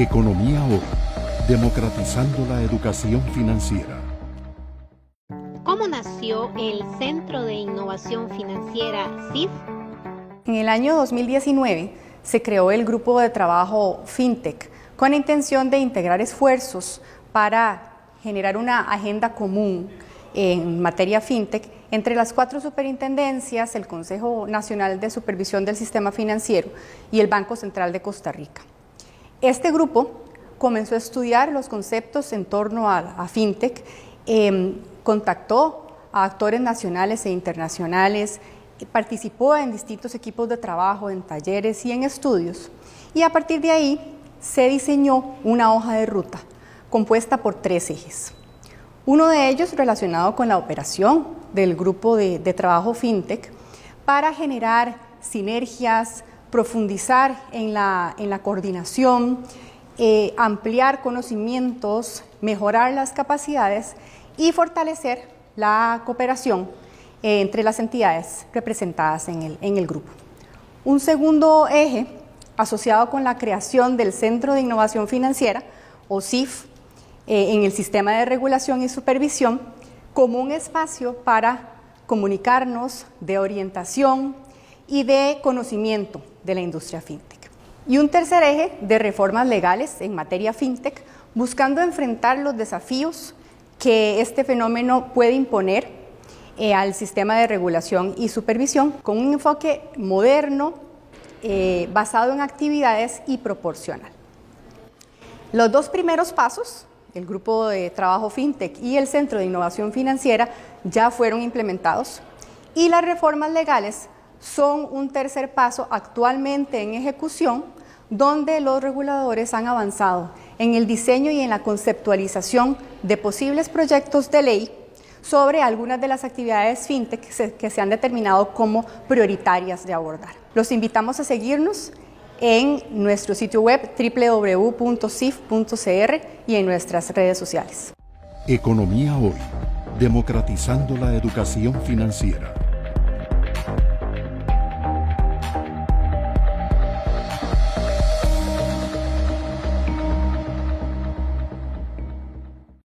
Economía Hoy, democratizando la educación financiera. ¿Cómo nació el Centro de Innovación Financiera CIF? En el año 2019 se creó el grupo de trabajo FinTech con la intención de integrar esfuerzos para generar una agenda común en materia FinTech entre las cuatro superintendencias, el Consejo Nacional de Supervisión del Sistema Financiero y el Banco Central de Costa Rica. Este grupo comenzó a estudiar los conceptos en torno a, FinTech, em, contactó a actores nacionales e internacionales, participó en distintos equipos de trabajo, en talleres y en estudios, y a partir de ahí se diseñó una hoja de ruta compuesta por tres ejes. Uno de ellos relacionado con la operación del grupo de trabajo FinTech para generar sinergias, profundizar en la, coordinación, eh, ampliar conocimientos, mejorar las capacidades y fortalecer la cooperación eh, entre las entidades representadas en el, grupo. Un segundo eje asociado con la creación del Centro de Innovación Financiera, o CIF, eh, en el sistema de regulación y supervisión, como un espacio para comunicarnos de orientación y de conocimiento de la industria fintech. Y un tercer eje de reformas legales en materia fintech, buscando enfrentar los desafíos que este fenómeno puede imponer eh, al sistema de regulación y supervisión con un enfoque moderno, eh, basado en actividades y proporcional. Los dos primeros pasos, el grupo de trabajo FinTech y el Centro de Innovación Financiera, ya fueron implementados y las reformas legales son un tercer paso actualmente en ejecución donde los reguladores han avanzado en el diseño y en la conceptualización de posibles proyectos de ley sobre algunas de las actividades fintech que se, han determinado como prioritarias de abordar. Los invitamos a seguirnos en nuestro sitio web www.cif.cr y en nuestras redes sociales. Economía Hoy, democratizando la educación financiera.